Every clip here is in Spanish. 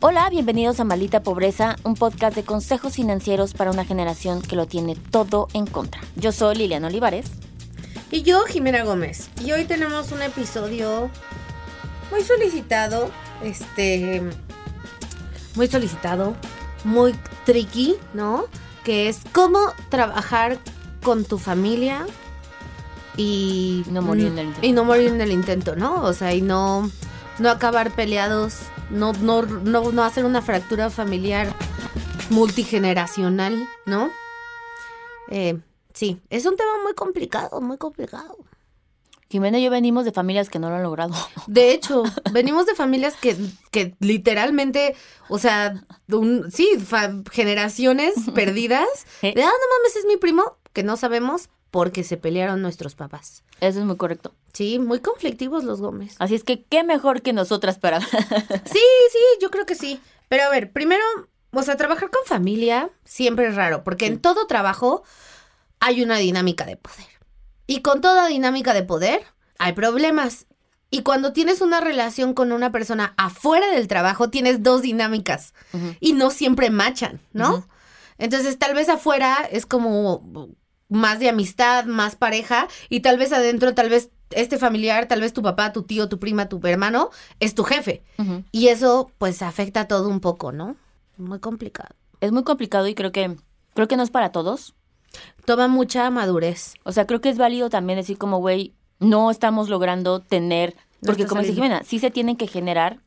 Hola, bienvenidos a Maldita Pobreza, un podcast de consejos financieros para una generación que lo tiene todo en contra. Yo soy Liliana Olivares. Y yo, Jimena Gómez. Y hoy tenemos un episodio muy solicitado, este, muy solicitado, muy tricky, ¿no? Que es cómo trabajar con tu familia y No morir en el intento. y no morir en el intento, ¿no? O sea, y no no acabar peleados, no no no no hacer una fractura familiar multigeneracional, ¿no? Eh, sí, es un tema muy complicado, muy complicado. Jimena y yo venimos de familias que no lo han logrado. De hecho, venimos de familias que, que literalmente, o sea, un- sí, fa- generaciones perdidas. De, ah, no mames, es mi primo, que no sabemos porque se pelearon nuestros papás. Eso es muy correcto. Sí, muy conflictivos los Gómez. Así es que qué mejor que nosotras para... Sí, sí, yo creo que sí. Pero a ver, primero, o sea, trabajar con familia siempre es raro, porque en todo trabajo hay una dinámica de poder. Y con toda dinámica de poder hay problemas. Y cuando tienes una relación con una persona afuera del trabajo, tienes dos dinámicas y no siempre machan, ¿no? Entonces, tal vez afuera es como más de amistad, más pareja, y tal vez adentro, tal vez este familiar, tal vez tu papá, tu tío, tu prima, tu hermano, es tu jefe. Y eso, pues, afecta todo un poco, ¿no? Muy complicado. Es muy complicado y creo que creo que no es para todos. Toma mucha madurez. O sea, creo que es válido también decir como, güey, no estamos logrando tener, porque como dice. Jimena, sí se tienen que generar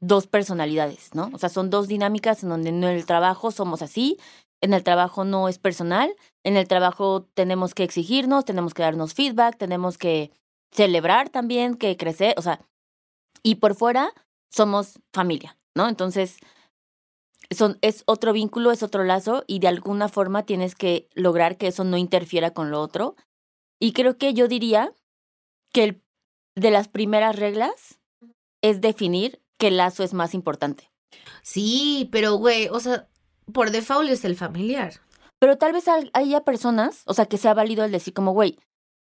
dos personalidades, ¿no? O sea, son dos dinámicas en donde en el trabajo somos así, en el trabajo no es personal, en el trabajo tenemos que exigirnos, tenemos que darnos feedback, tenemos que celebrar también, que crecer, o sea, y por fuera somos familia, ¿no? Entonces, son, es otro vínculo, es otro lazo y de alguna forma tienes que lograr que eso no interfiera con lo otro. Y creo que yo diría que el, de las primeras reglas es definir qué lazo es más importante. Sí, pero, güey, o sea, por default es el familiar. Pero tal vez hay- haya personas, o sea, que sea válido el decir como, güey,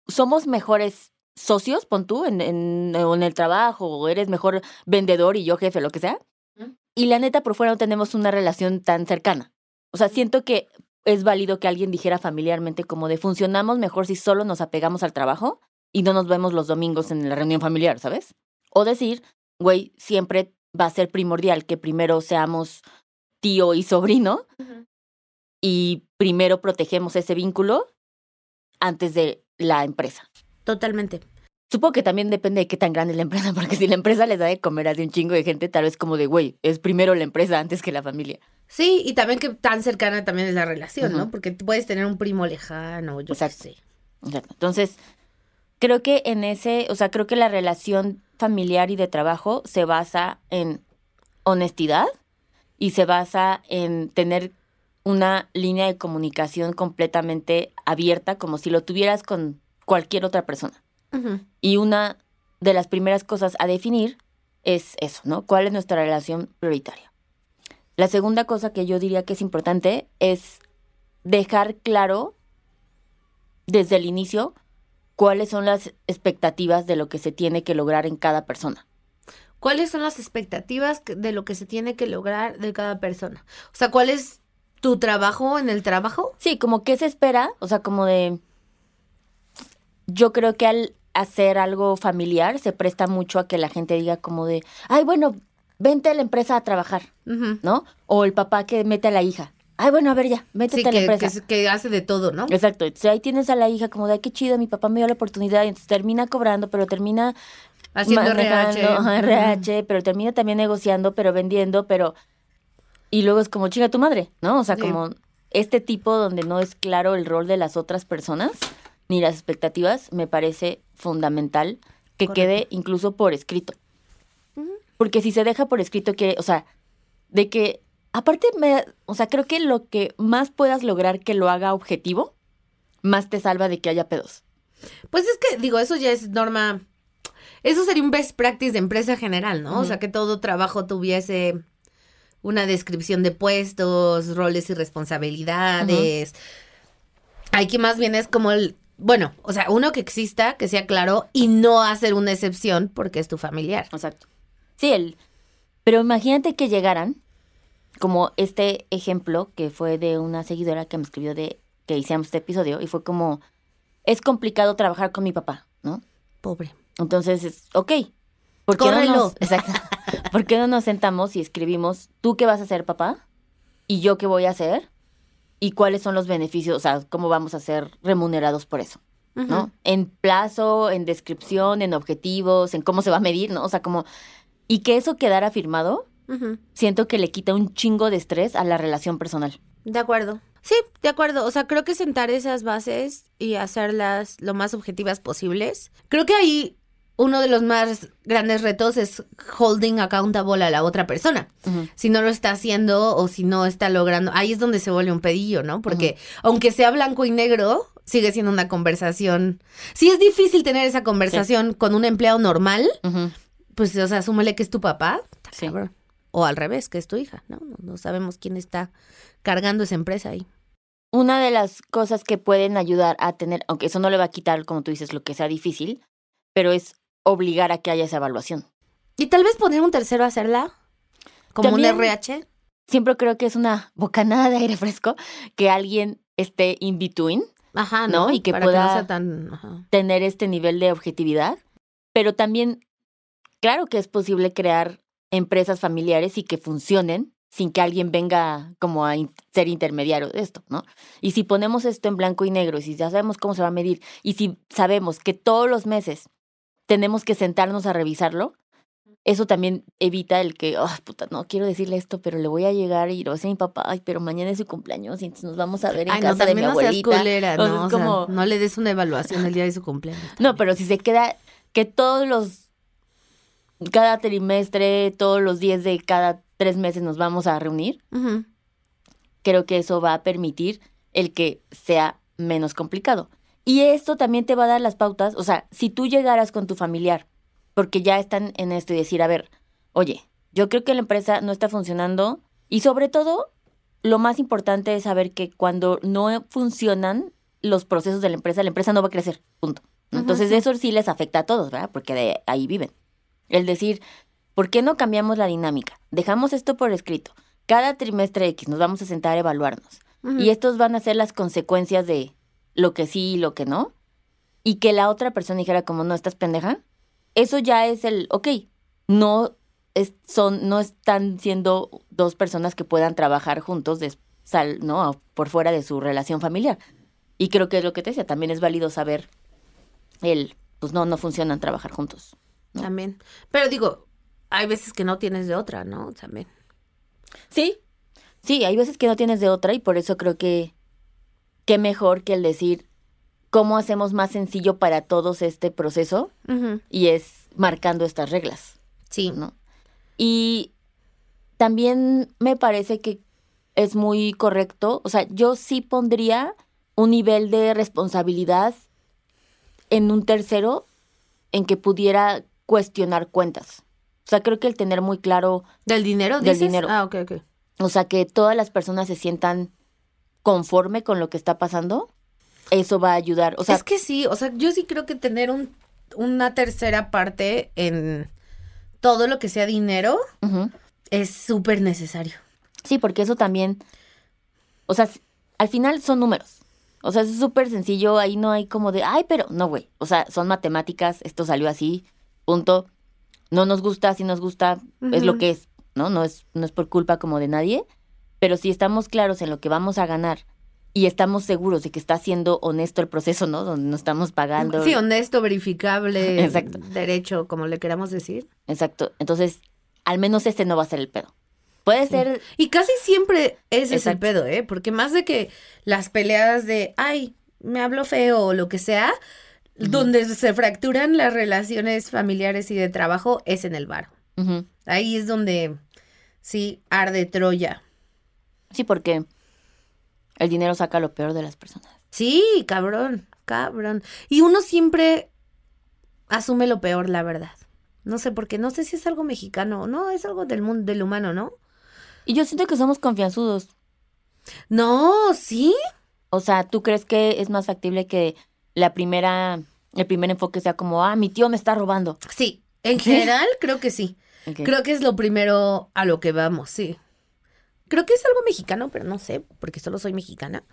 somos mejores socios, pon tú, en, en, en el trabajo, o eres mejor vendedor y yo jefe, lo que sea. Y la neta, por fuera no tenemos una relación tan cercana. O sea, siento que es válido que alguien dijera familiarmente como de funcionamos mejor si solo nos apegamos al trabajo y no nos vemos los domingos en la reunión familiar, ¿sabes? O decir, güey, siempre va a ser primordial que primero seamos tío y sobrino y primero protegemos ese vínculo antes de la empresa. Totalmente. Supongo que también depende de qué tan grande es la empresa, porque si la empresa les da de comer a un chingo de gente, tal vez como de, güey, es primero la empresa antes que la familia. Sí, y también que tan cercana también es la relación, ¿no? Porque puedes tener un primo lejano, yo qué Exacto. sé. Exacto. Entonces, creo que en ese, o sea, creo que la relación familiar y de trabajo se basa en honestidad y se basa en tener una línea de comunicación completamente abierta, como si lo tuvieras con cualquier otra persona. Y una de las primeras cosas a definir es eso, ¿no? ¿Cuál es nuestra relación prioritaria? La segunda cosa que yo diría que es importante es dejar claro desde el inicio cuáles son las expectativas de lo que se tiene que lograr en cada persona. ¿Cuáles son las expectativas de lo que se tiene que lograr de cada persona? O sea, ¿cuál es tu trabajo en el trabajo? Sí, como que se espera, o sea, como de... Yo creo que al hacer algo familiar se presta mucho a que la gente diga como de, ay, bueno, vente a la empresa a trabajar. ¿no? O el papá que mete a la hija. Ay, bueno, a ver ya, métete Sí, a la que, empresa. que, hace de todo, ¿no? Exacto. Entonces ahí tienes a la hija como de, ay, qué chido, mi papá me dio la oportunidad. Y entonces termina cobrando, pero termina Haciendo RH. RH, pero termina también negociando, pero vendiendo, pero... Y luego es como, chinga tu madre, ¿no? O sea, Sí. como este tipo donde no es claro el rol de las otras personas ni las expectativas, me parece fundamental que Correcto. quede incluso por escrito. Porque si se deja por escrito que, o sea, de que, aparte, me, o sea, creo que lo que más puedas lograr que lo haga objetivo, más te salva de que haya pedos. Pues es que, digo, eso ya es norma. Eso sería un best practice de empresa general, ¿no? O sea, que todo trabajo tuviese una descripción de puestos, roles y responsabilidades. Aquí más bien es como el. Bueno, o sea, uno que exista, que sea claro y no hacer una excepción porque es tu familiar. Exacto. Sí, el, pero imagínate que llegaran como este ejemplo que fue de una seguidora que me escribió de que hicimos este episodio y fue como, es complicado trabajar con mi papá, ¿no? Pobre. Entonces, es, ok. ¿Por qué, no Córrelo. exacto. ¿Por qué no nos sentamos y escribimos, tú qué vas a hacer, papá? ¿Y yo qué voy a hacer? ¿Y cuáles son los beneficios? O sea, ¿cómo vamos a ser remunerados por eso? ¿No? En plazo, en descripción, en objetivos, en cómo se va a medir, ¿no? O sea, como... Y que eso quedara firmado, siento que le quita un chingo de estrés a la relación personal. De acuerdo. Sí, de acuerdo. O sea, creo que sentar esas bases y hacerlas lo más objetivas posibles. Creo que ahí uno de los más grandes retos es holding accountable a la otra persona. Si no lo está haciendo o si no está logrando, ahí es donde se vuelve un pedillo, ¿no? Porque aunque sea blanco y negro, sigue siendo una conversación. Si es difícil tener esa conversación con un empleado normal, pues, o sea, asúmele que es tu papá. Sí. O al revés, que es tu hija, ¿no? No, no sabemos quién está cargando esa empresa ahí. Una de las cosas que pueden ayudar a tener, aunque eso no le va a quitar, como tú dices, lo que sea difícil, pero es obligar a que haya esa evaluación. Y tal vez poner un tercero a hacerla, como También- un RH. Siempre creo que es una bocanada de aire fresco que alguien esté in between, Ajá, ¿no? ¿no? Y que Para que no pueda- sea tan... ajá. tener este nivel de objetividad, pero también, claro que es posible crear empresas familiares y que funcionen sin que alguien venga como a in- ser intermediario de esto, ¿no? Y si ponemos esto en blanco y negro, y si ya sabemos cómo se va a medir, y si sabemos que todos los meses tenemos que sentarnos a revisarlo, eso también evita el que, oh, puta, no quiero decirle esto, pero le voy a llegar y lo va a decir mi papá, ay, pero mañana es su cumpleaños y entonces nos vamos a ver en Ay, no, casa de mi no seas abuelita. culera, ¿no? es O sea, como- no le des una evaluación el día de su cumpleaños. No, pero si se queda que todos los, cada trimestre, todos los días de cada tres meses nos vamos a reunir, creo que eso va a permitir el que sea menos complicado. Y esto también te va a dar las pautas, o sea, si tú llegaras con tu familiar, porque ya están en esto y decir, a ver, oye, yo creo que la empresa no está funcionando y sobre todo, lo más importante es saber que cuando no funcionan los procesos de la empresa, la empresa no va a crecer, punto. Entonces eso sí les afecta a todos, ¿verdad? Porque de ahí viven. El decir, ¿por qué no cambiamos la dinámica? Dejamos esto por escrito. Cada trimestre X nos vamos a sentar a evaluarnos. Y estos van a ser las consecuencias de lo que sí y lo que no. Y que la otra persona dijera como, no, estás pendeja. Eso ya es el, ok, no, es, son, no están siendo dos personas que puedan trabajar juntos de, sal, ¿no? por fuera de su relación familiar. Y creo que es lo que te decía, también es válido saber el, pues no, no funcionan trabajar juntos. ¿no? También. Pero digo, hay veces que no tienes de otra, ¿no? También. Sí, sí, hay veces que no tienes de otra y por eso creo que qué mejor que el decir cómo hacemos más sencillo para todos este proceso y es marcando estas reglas, Sí. ¿no? Y también me parece que es muy correcto, o sea, yo sí pondría un nivel de responsabilidad en un tercero en que pudiera cuestionar cuentas. O sea, creo que el tener muy claro ¿Del dinero? Del dices? dinero. Ah, ok, ok. O sea, que todas las personas se sientan conforme con lo que está pasando, eso va a ayudar. O sea, es que sí, o sea, yo sí creo que tener un, una tercera parte en todo lo que sea dinero es súper necesario. sí, porque eso también, o sea, al final son números. O sea, es súper sencillo, ahí no hay como de, ay, pero no, güey. O sea, son matemáticas, esto salió así, punto. No nos gusta, si nos gusta, es lo que es, ¿no? No es, no es por culpa como de nadie, pero si estamos claros en lo que vamos a ganar y estamos seguros de que está siendo honesto el proceso, ¿no? Donde no estamos pagando. Sí, honesto, verificable, Exacto. derecho, como le queramos decir. Exacto. Entonces, al menos este no va a ser el pedo. Puede ser, Y casi siempre ese es el pedo, ¿eh? Porque más de que las peleadas de, ay, me hablo feo o lo que sea, donde se fracturan las relaciones familiares y de trabajo es en el bar. Ahí es donde sí arde Troya. Sí, porque el dinero saca lo peor de las personas. Sí, cabrón, cabrón. Y uno siempre asume lo peor, la verdad. No sé por qué, no sé si es algo mexicano o no, es algo del mundo, del humano, ¿no? Y yo siento que somos confianzudos. No, sí. O sea, ¿tú crees que es más factible que la primera, el primer enfoque sea como, ah, mi tío me está robando? Sí, en general creo que sí. Creo que es lo primero a lo que vamos, sí. Creo que es algo mexicano, pero no sé, porque solo soy mexicana.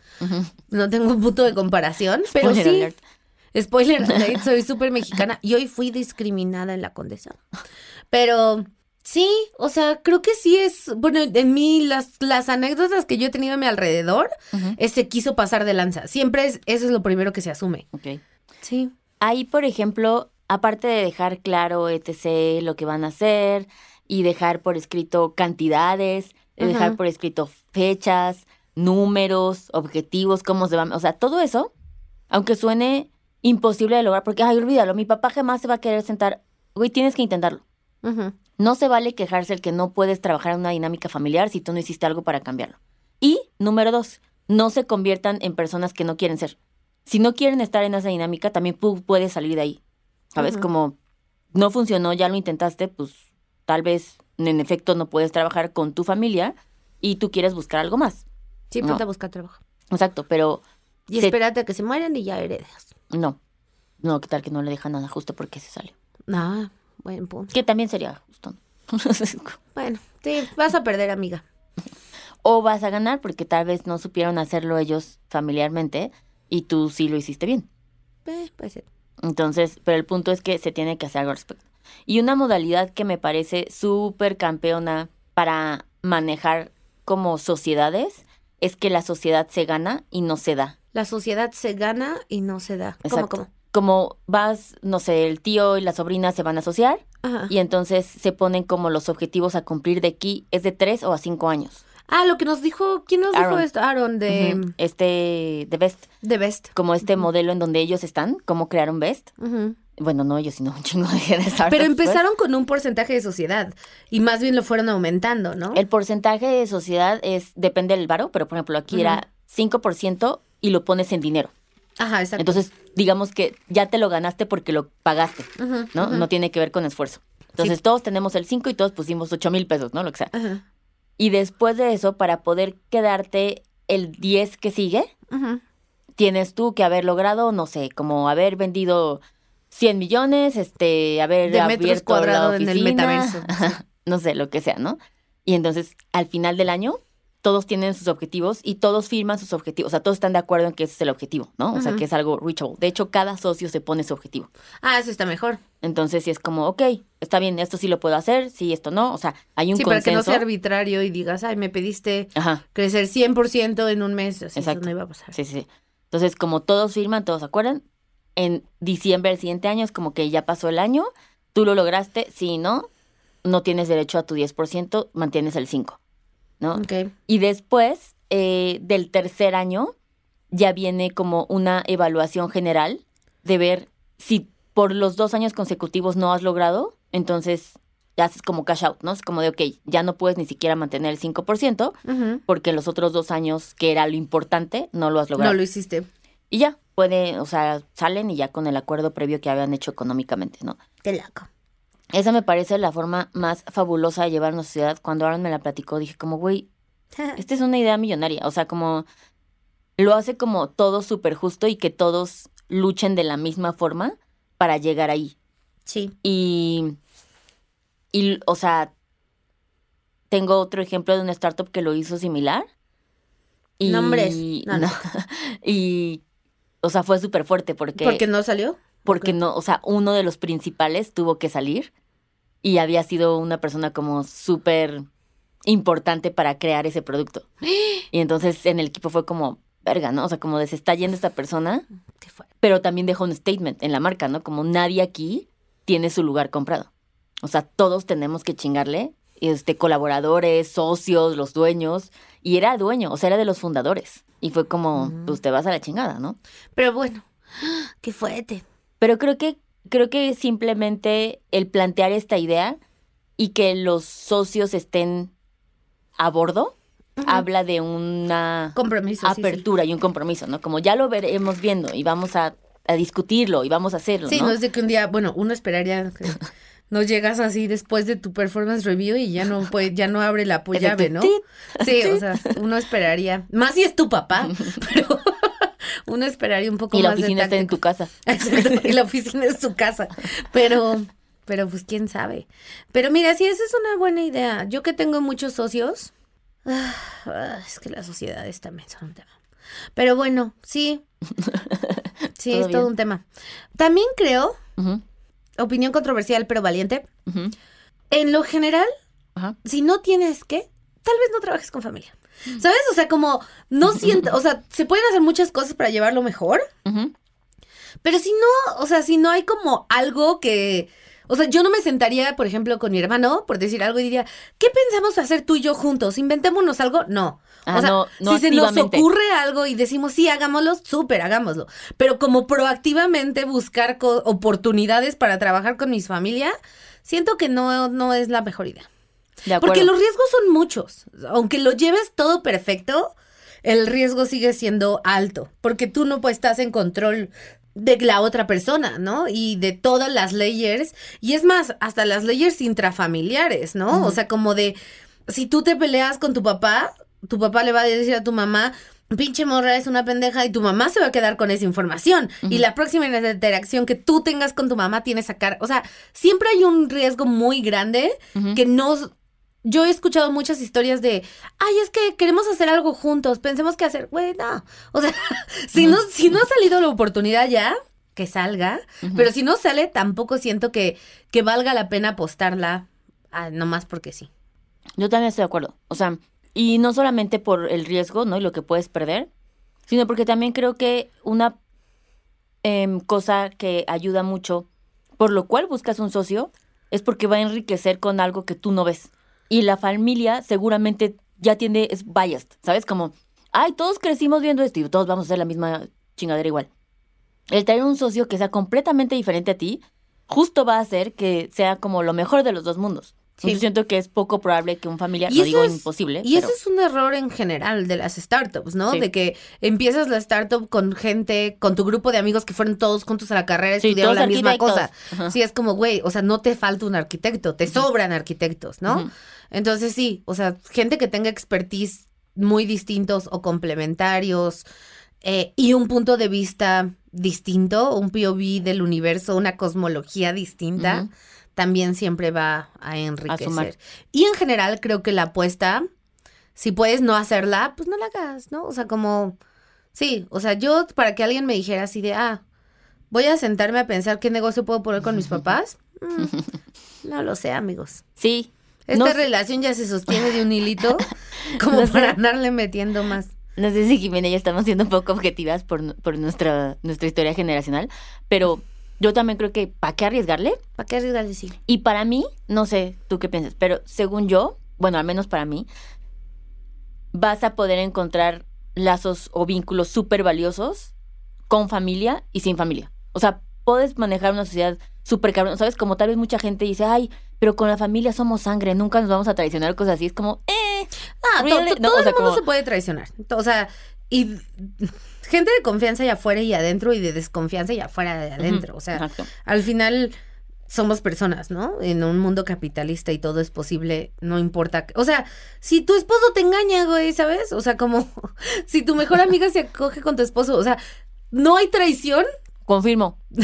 No tengo un punto de comparación, pero Spoiler sí. alert. Spoiler alert, soy súper mexicana y hoy fui discriminada en la condesa. Pero sí, o sea, creo que sí es, bueno, en mí las, las anécdotas que yo he tenido a mi alrededor, es se quiso pasar de lanza. Siempre es, eso es lo primero que se asume. Ok. Sí. Ahí, por ejemplo, aparte de dejar claro, etc., lo que van a hacer y dejar por escrito cantidades, de dejar por escrito fechas, números, objetivos, cómo se van, o sea, todo eso, aunque suene imposible de lograr, porque, ay, olvídalo, mi papá jamás se va a querer sentar, güey, tienes que intentarlo. No se vale quejarse el que no puedes trabajar en una dinámica familiar si tú no hiciste algo para cambiarlo. Y, número dos, no se conviertan en personas que no quieren ser. Si no quieren estar en esa dinámica, también pu- puedes salir de ahí. ¿Sabes? Como no funcionó, ya lo intentaste, pues tal vez en efecto no puedes trabajar con tu familia y tú quieres buscar algo más. Sí, No. ponte a buscar trabajo. Exacto, pero Y Se- espérate a que se mueran y ya heredas. no. No, ¿qué tal que no le deja nada justo porque se salió? Ah, buen punto. Que también sería justo. Bueno, sí, vas a perder, amiga. o vas a ganar porque tal vez no supieron hacerlo ellos familiarmente y tú sí lo hiciste bien. Eh, puede ser. Entonces, pero el punto es que se tiene que hacer algo al respecto. Y una modalidad que me parece súper campeona para manejar como sociedades es que la sociedad se gana y no se da. La sociedad se gana y no se da. ¿Cómo, Exacto. cómo? Como vas, no sé, el tío y la sobrina se van a asociar Ajá. y entonces se ponen como los objetivos a cumplir de aquí es de tres o a cinco años. Ah, lo que nos dijo, ¿quién nos dijo esto? Aaron de. Este, de Best, de Best. como este modelo en donde ellos están, cómo crearon Best. Ujú. Bueno, no ellos, sino un chingo de startups. Pero empezaron con un porcentaje de sociedad y más bien lo fueron aumentando, ¿no? El porcentaje de sociedad es depende del varo, pero por ejemplo aquí era 5% y lo pones en dinero. Ajá, exacto. Entonces, digamos que ya te lo ganaste porque lo pagaste, Ujú, ¿no? No tiene que ver con esfuerzo. Entonces, todos tenemos el 5 y todos pusimos 8 mil pesos, ¿no? Lo que sea. Y después de eso, para poder quedarte el 10 que sigue, tienes tú que haber logrado, no sé, como haber vendido 100 millones, este, haber De metros cuadrados en el metaverso. no sé, lo que sea, ¿no? Y entonces, al final del año, todos tienen sus objetivos y todos firman sus objetivos. O sea, todos están de acuerdo en que ese es el objetivo, ¿no? O sea, que es algo reachable. De hecho, cada socio se pone su objetivo. Ah, eso está mejor. Entonces, si es como, ok, está bien, esto sí lo puedo hacer, sí, esto no. O sea, hay un Sí, para que no consenso. sea arbitrario y digas, ay, me pediste Ajá, crecer 100% en un mes. Así Exacto. eso no iba a pasar. sí, sí, sí. Entonces, como todos firman, todos acuerdan, en diciembre del siguiente año es como que ya pasó el año, tú lo lograste, si no, no tienes derecho a tu 10%, mantienes el 5%, ¿no? Ok. Y después eh, del tercer año ya viene como una evaluación general de ver si por los dos años consecutivos no has logrado, entonces ya haces como cash out, ¿no? Es como de, ok, ya no puedes ni siquiera mantener el 5% Ujú. porque los otros dos años, que era lo importante, no lo has logrado. No lo hiciste. Y ya, puede, o sea, salen y ya con el acuerdo previo que habían hecho económicamente, ¿no? Qué loco. Esa me parece la forma más fabulosa de llevar una sociedad. Cuando Aaron me la platicó, dije como, güey, esta es una idea millonaria. O sea, como lo hace como todo súper justo y que todos luchen de la misma forma para llegar ahí. Sí. Y, y, o sea, tengo otro ejemplo de una startup que lo hizo similar. Y, Nombres. No, no. y, o sea, fue súper fuerte porque, ¿Por qué no salió? porque no, o sea, uno de los principales tuvo que salir y había sido una persona como súper importante para crear ese producto. Y entonces en el equipo fue como, verga, ¿no? O sea, como de se está yendo esta persona, pero también dejó un statement en la marca, ¿no? Como nadie aquí tiene su lugar comprado. O sea, todos tenemos que chingarle, este, colaboradores, socios, los dueños, y era dueño, o sea, era de los fundadores. Y fue como, Mm. pues te vas a la chingada, ¿no? Pero bueno, qué fuerte. Pero creo que, creo que simplemente el plantear esta idea y que los socios estén a bordo, habla de una Compromiso. sí, sí. apertura y un compromiso, ¿no? Como ya lo veremos viendo y vamos a, a discutirlo y vamos a hacerlo, Sí, ¿no? no es de que un día, bueno, uno esperaría que no llegas así después de tu performance review y ya no puede, ya no abre la llave, ¿no? Sí, o sea, uno esperaría, más si es tu papá, pero uno esperaría un poco y la más de oficina está en tu casa. Y la oficina es su casa. Pero, pero pues quién sabe. Pero mira, sí, esa es una buena idea. Yo que tengo muchos socios, Ah, es que las sociedades también son un tema. Pero bueno, sí. Sí, es todo bien. un tema. También creo, opinión controversial pero valiente, en lo general, si no tienes que, tal vez no trabajes con familia. ¿Sabes? O sea, como no siento, o sea, se pueden hacer muchas cosas para llevarlo mejor, pero si no, o sea, si no hay como algo que, o sea, yo no me sentaría, por ejemplo, con mi hermano, por decir algo y diría, ¿qué pensamos hacer tú y yo juntos? ¿Inventémonos algo? No. Ah, o sea, no, no si se nos ocurre algo y decimos, sí, hagámoslo, súper, hagámoslo. Pero como proactivamente buscar oportunidades para trabajar con mis familia, siento que no, no es la mejor idea. De. Porque los riesgos son muchos. Aunque lo lleves todo perfecto, el riesgo sigue siendo alto. Porque tú no pues, estás en control de la otra persona, ¿no? Y de todas las layers. Y es más, hasta las layers intrafamiliares, ¿no? O sea, como de, si tú te peleas con tu papá, tu papá le va a decir a tu mamá, pinche morra es una pendeja y tu mamá se va a quedar con esa información. Y la próxima interacción que tú tengas con tu mamá tiene sacar, o sea, siempre hay un riesgo muy grande que no... Yo he escuchado muchas historias de, ay, es que queremos hacer algo juntos, pensemos qué hacer. Güey, no. O sea, si, no, si no ha salido la oportunidad ya, que salga. Pero si no sale, tampoco siento que, que valga la pena apostarla ah, nomás porque sí. Yo también estoy de acuerdo. O sea, y no solamente por el riesgo, ¿no? Y lo que puedes perder, sino porque también creo que una em, cosa que ayuda mucho, por lo cual buscas un socio, es porque va a enriquecer con algo que tú no ves. Y la familia seguramente ya tiene, es biased, ¿sabes? Como, ay, todos crecimos viendo esto y todos vamos a hacer la misma chingadera igual. El tener un socio que sea completamente diferente a ti, justo va a hacer que sea como lo mejor de los dos mundos. Sí. Yo siento que es poco probable que un familiar, Y no eso digo es- imposible, Y pero ese es un error en general de las startups, ¿no? Sí. De que empiezas la startup con gente, con tu grupo de amigos que fueron todos juntos a la carrera, Sí, estudiaron la misma cosa. Ajá. Sí, es como, güey, o sea, no te falta un arquitecto, te sobran arquitectos, ¿no? Entonces sí, o sea, gente que tenga expertise muy distintos o complementarios eh, y un punto de vista distinto, un POV del universo, una cosmología distinta, Ujú. También siempre va a sumar. enriquecer. Y en general creo que la apuesta, si puedes no hacerla, pues no la hagas, ¿no? O sea, como, sí, o sea, yo para que alguien me dijera así de, ah, voy a sentarme a pensar qué negocio puedo poner con mis papás, mm, no lo sé, amigos. Sí. Esta No sé- relación ya se sostiene de un hilito como No sé. para andarle metiendo más. No sé si Jimena y yo estamos siendo un poco objetivas por, por nuestra, nuestra historia generacional, pero yo también creo que ¿para qué arriesgarle? ¿Para qué arriesgarle? Sí. Y para mí, no sé tú qué piensas, pero según yo, bueno, al menos para mí, vas a poder encontrar lazos o vínculos súper valiosos con familia y sin familia. O sea, puedes manejar una sociedad súper cabrón, ¿sabes? Como tal vez mucha gente dice, ay, pero con la familia somos sangre, nunca nos vamos a traicionar, cosas así. Es como, eh, Ah, Really? to- No, todo o sea, el mundo como- se puede traicionar. O sea, y gente de confianza allá afuera y adentro y de desconfianza y afuera de adentro. O sea, exacto. al final somos personas, ¿no? En un mundo capitalista y todo es posible, no importa. O sea, si tu esposo te engaña, güey, ¿sabes? O sea, como si tu mejor amiga se acoge con tu esposo, o sea, no hay traición. Confirmo.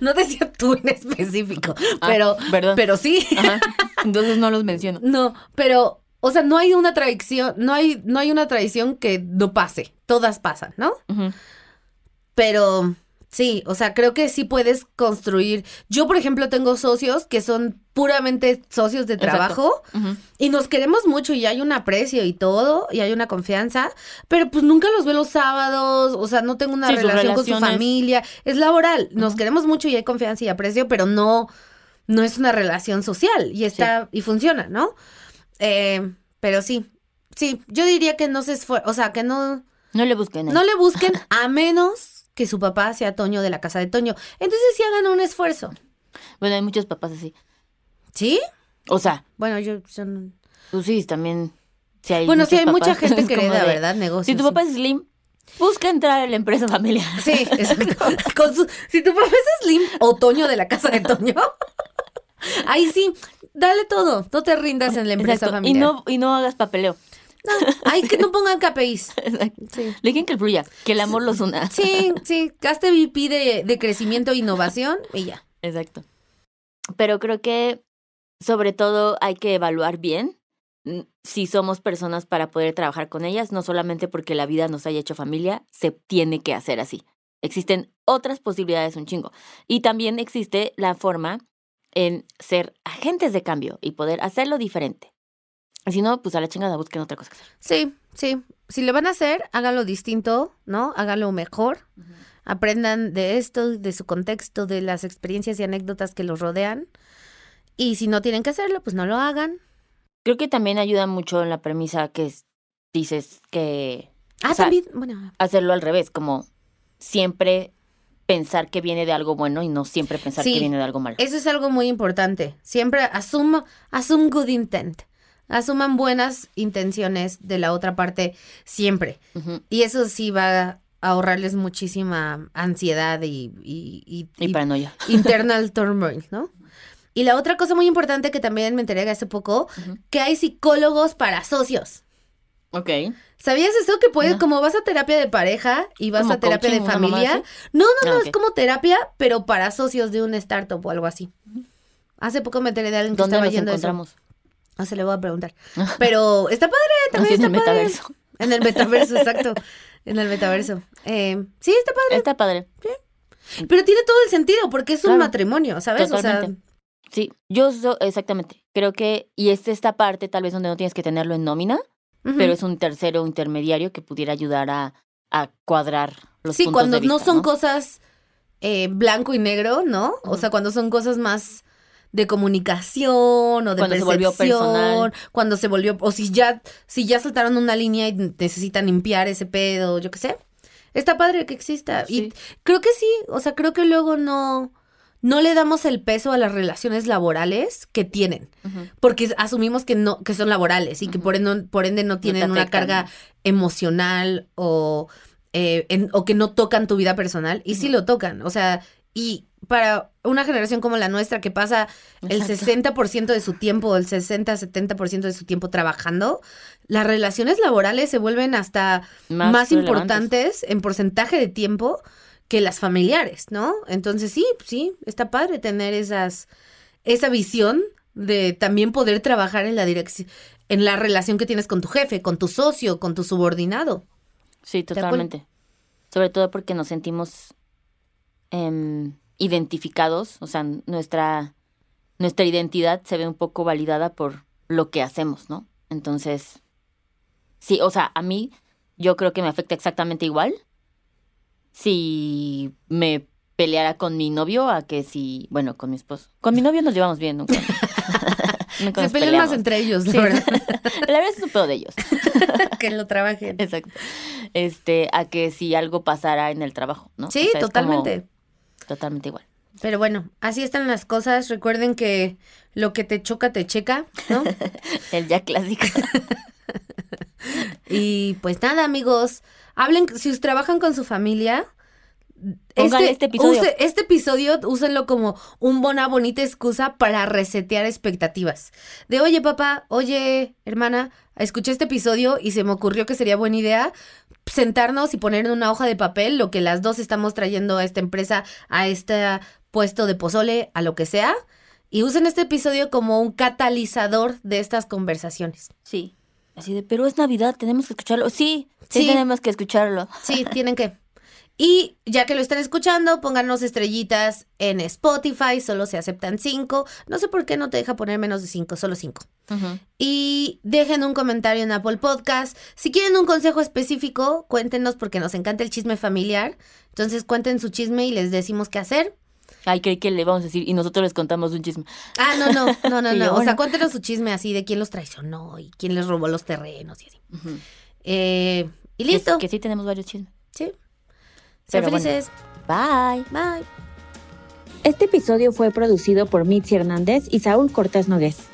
No decía tú en específico, Ah, pero, pero sí. Ajá. Entonces no los menciono. No, pero, o sea, no hay una traición, no hay, no hay una traición que no pase. Todas pasan, ¿no? Pero sí, o sea, creo que sí puedes construir. Yo, por ejemplo, tengo socios que son puramente socios de trabajo y nos queremos mucho y hay un aprecio y todo y hay una confianza, pero pues nunca los veo los sábados, o sea, no tengo una Sí, relación con su familia, es laboral, nos queremos mucho y hay confianza y aprecio, pero no no es una relación social y está y funciona, ¿no? Eh, pero sí. Sí, yo diría que no se esfuer- o sea, que no No le busquen. ahí. no le busquen a menos que su papá sea Toño de la casa de Toño. Entonces sí hagan un esfuerzo. Bueno, hay muchos papás así. ¿Sí? O sea, Bueno, yo... yo no- tú sí, también. Si hay Bueno, sí hay mucha gente que hereda, ¿verdad? Negocios. Si tu sí. papá es slim, busca entrar a la empresa familiar. Sí, exacto. Con su- si tu papá es Slim o Toño de la casa de Toño, ahí sí, dale todo. No te rindas en la empresa Exacto. Y familiar. no, y no hagas papeleo. No, ahí que no pongan KPIs. Sí. Dejen que fluya, que el amor los una. Sí, sí, gaste VP de, de crecimiento e innovación y ya. Exacto. Pero creo que sobre todo hay que evaluar bien mm, si somos personas para poder trabajar con ellas, no solamente porque la vida nos haya hecho familia, se tiene que hacer así. Existen otras posibilidades un chingo. Y también existe la forma en ser agentes de cambio y poder hacerlo diferente. Si no, pues a la chingada busquen otra cosa que hacer. Sí, sí. Si lo van a hacer, háganlo distinto, ¿no? Háganlo mejor. Aprendan de esto, de su contexto, de las experiencias y anécdotas que los rodean. Y si no tienen que hacerlo, pues no lo hagan. Creo que también ayuda mucho en la premisa que es- dices que Ah, O sea, también, bueno, hacerlo al revés, como siempre pensar que viene de algo bueno y no siempre pensar Sí. que viene de algo malo. eso es algo muy importante. Siempre asuma, assume good intent. Asuman buenas intenciones de la otra parte siempre. Y eso sí va a ahorrarles muchísima ansiedad y, y, y- paranoia. internal turmoil, ¿no? Y la otra cosa muy importante que también me enteré hace poco, que hay psicólogos para socios. Ok. ¿Sabías eso? Que puedes, No. como vas a terapia de pareja y vas ¿Como a terapia de mamá familia. No, no, no, Ah, es como terapia, pero para socios de una startup o algo así. Hace poco me enteré de alguien que ¿Dónde estaba nos yendo a eso. encontramos? No se le voy a preguntar. Pero está padre, también Así en está el padre. metaverso. En el metaverso, exacto. En el metaverso. Eh, sí, está padre. Está padre. Pero tiene todo el sentido porque es un matrimonio, ¿sabes? O sea. Sí, yo so- exactamente. Creo que, y es esta parte tal vez donde no tienes que tenerlo en nómina, pero es un tercero intermediario que pudiera ayudar a, a cuadrar los Sí, puntos cuando de no vista, son cosas eh, blanco y negro, ¿no? O sea, cuando son cosas más de comunicación o de Cuando se volvió personal. cuando se volvió, o si ya, si ya saltaron una línea y necesitan limpiar ese pedo, yo qué sé. Está padre que exista. Y creo que sí, o sea, creo que luego no, no le damos el peso a las relaciones laborales que tienen. Porque asumimos que no, que son laborales y que por ende, por ende no tienen una carga emocional o, eh, en- o que no tocan tu vida personal. Y sí lo tocan. O sea, y para una generación como la nuestra que pasa el Exacto. 60% de su tiempo, el 60-70% de su tiempo trabajando, las relaciones laborales se vuelven hasta Más importantes en porcentaje de tiempo que las familiares, ¿no? Entonces sí, sí, está padre tener esas, esa visión de también poder trabajar en la dirección, en la relación que tienes con tu jefe, con tu socio, con tu subordinado. Sí, totalmente. Sobre todo porque nos sentimos em, identificados, o sea, nuestra, nuestra identidad se ve un poco validada por lo que hacemos, ¿no? Entonces, sí, o sea, a mí yo creo que me afecta exactamente igual si me peleara con mi novio a que si, bueno, con mi esposo. Con mi novio nos llevamos bien, nunca. nunca Se pelean más entre ellos, la Sí. verdad, La verdad es un pedo de ellos. que lo trabajen. Exacto. Este, a que si algo pasara en el trabajo, ¿no? Sí, O sea, es como totalmente. totalmente igual. Pero bueno, así están las cosas. Recuerden que lo que te choca, te checa, ¿no? El ya clásico. Y pues nada, amigos, hablen, si trabajan con su familia, Pongan este episodio. use- este episodio úsenlo como un una bonita excusa para resetear expectativas. De, oye papá, oye hermana, escuché este episodio y se me ocurrió que sería buena idea sentarnos y poner en una hoja de papel lo que las dos estamos trayendo a esta empresa, a este puesto de pozole, a lo que sea. Y usen este episodio como un catalizador de estas conversaciones. Sí. Así de, pero es Navidad, tenemos que escucharlo. Sí, sí, Sí. tenemos que escucharlo. Sí, tienen que. Y ya que lo están escuchando, pónganos estrellitas en Spotify, solo se aceptan cinco. No sé por qué no te deja poner menos de cinco, solo cinco. Y dejen un comentario en Apple Podcast. Si quieren un consejo específico, cuéntenos porque nos encanta el chisme familiar. Entonces cuenten su chisme y les decimos qué hacer. Ay, creí que le vamos a decir y nosotros les contamos un chisme. Ah, no, no, no, no, no. O sea, cuéntenos su chisme así de quién los traicionó y quién les robó los terrenos y así. Eh, y listo. Que, sí tenemos varios chismes. Sí. Sean bueno. felices. Bye. Bye. Este episodio fue producido por Mitzi Hernández y Saúl Cortés Nogués.